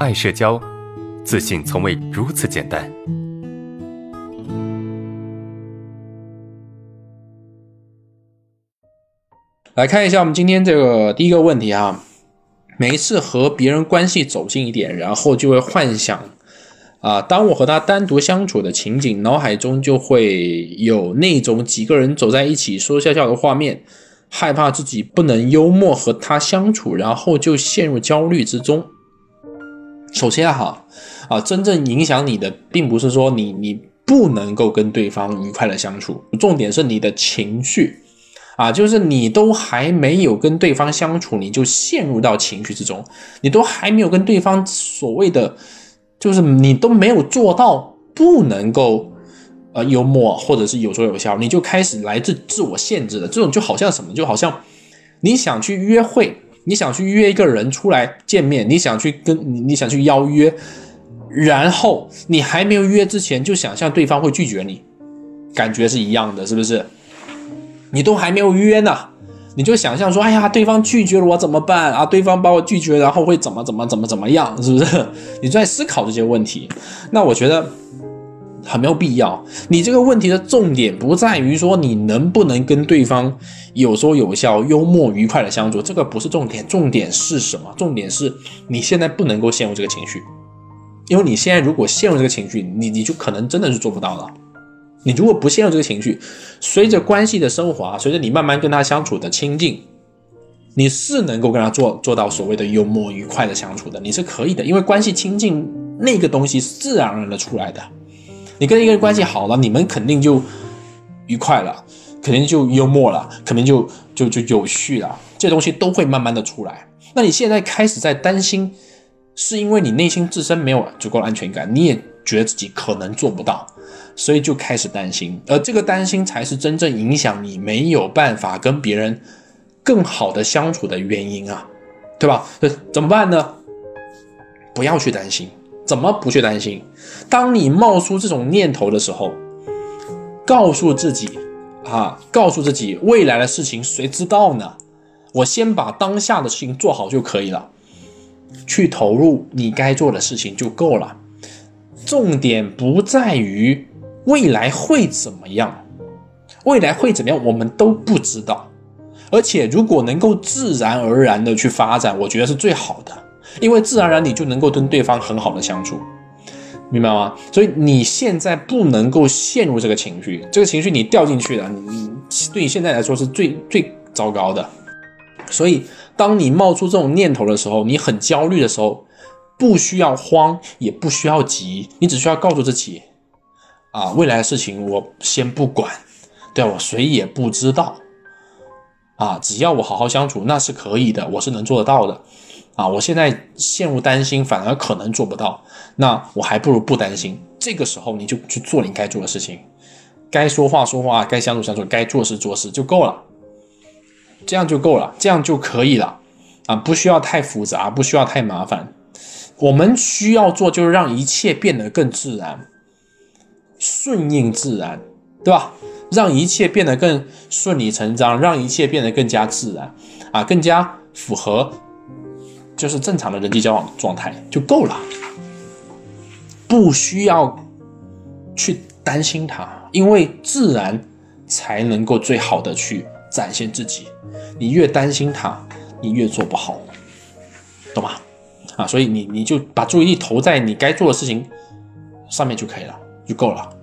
爱社交，自信从未如此简单。来看一下我们今天这个第一个问题啊，每一次和别人关系走近一点，然后就会幻想啊，当我和他单独相处的情景，脑海中就会有那种几个人走在一起说笑笑的画面，害怕自己不能幽默和他相处，然后就陷入焦虑之中。首先哈啊，真正影响你的，并不是说你你不能够跟对方愉快的相处，重点是你的情绪。啊，就是你都还没有跟对方相处，你就陷入到情绪之中，你都还没有跟对方所谓的，就是你都没有做到不能够呃幽默或者是有说有笑，你就开始来自自我限制了。这种就好像什么，就好像你想去约会，你想去约一个人出来见面，你想去跟你你想去邀约，然后你还没有约之前就想象对方会拒绝你，感觉是一样的，是不是？你都还没有约呢，你就想象说，哎呀，对方拒绝了我怎么办啊？对方把我拒绝，然后会怎么怎么怎么怎么样，是不是？你在思考这些问题，那我觉得很没有必要。你这个问题的重点不在于说你能不能跟对方有说有笑、幽默愉快的相处，这个不是重点。重点是什么？重点是你现在不能够陷入这个情绪，因为你现在如果陷入这个情绪，你你就可能真的是做不到了。你如果不陷入这个情绪，随着关系的升华，随着你慢慢跟他相处的亲近，你是能够跟他做做到所谓的幽默愉快的相处的，你是可以的，因为关系亲近那个东西是自然而然的出来的。你跟一个人关系好了，你们肯定就愉快了，肯定就幽默了，肯定就就就有序了，这东西都会慢慢的出来。那你现在开始在担心，是因为你内心自身没有足够的安全感，你也觉得自己可能做不到。所以就开始担心，而这个担心才是真正影响你没有办法跟别人更好的相处的原因啊，对吧？怎么办呢？不要去担心，怎么不去担心？当你冒出这种念头的时候，告诉自己啊，告诉自己未来的事情谁知道呢？我先把当下的事情做好就可以了，去投入你该做的事情就够了。重点不在于。未来会怎么样？未来会怎么样？我们都不知道。而且，如果能够自然而然的去发展，我觉得是最好的，因为自然而然你就能够跟对方很好的相处，明白吗？所以你现在不能够陷入这个情绪，这个情绪你掉进去了，你对你现在来说是最最糟糕的。所以，当你冒出这种念头的时候，你很焦虑的时候，不需要慌，也不需要急，你只需要告诉自己。啊，未来的事情我先不管，对我谁也不知道。啊，只要我好好相处，那是可以的，我是能做得到的。啊，我现在陷入担心，反而可能做不到，那我还不如不担心。这个时候你就去做你该做的事情，该说话说话，该相处相处，该做事做事就够了，这样就够了，这样就可以了。啊，不需要太复杂，不需要太麻烦。我们需要做就是让一切变得更自然。顺应自然，对吧？让一切变得更顺理成章，让一切变得更加自然，啊，更加符合就是正常的人际交往状态就够了，不需要去担心他，因为自然才能够最好的去展现自己。你越担心他，你越做不好，懂吗？啊，所以你你就把注意力投在你该做的事情上面就可以了。就够了。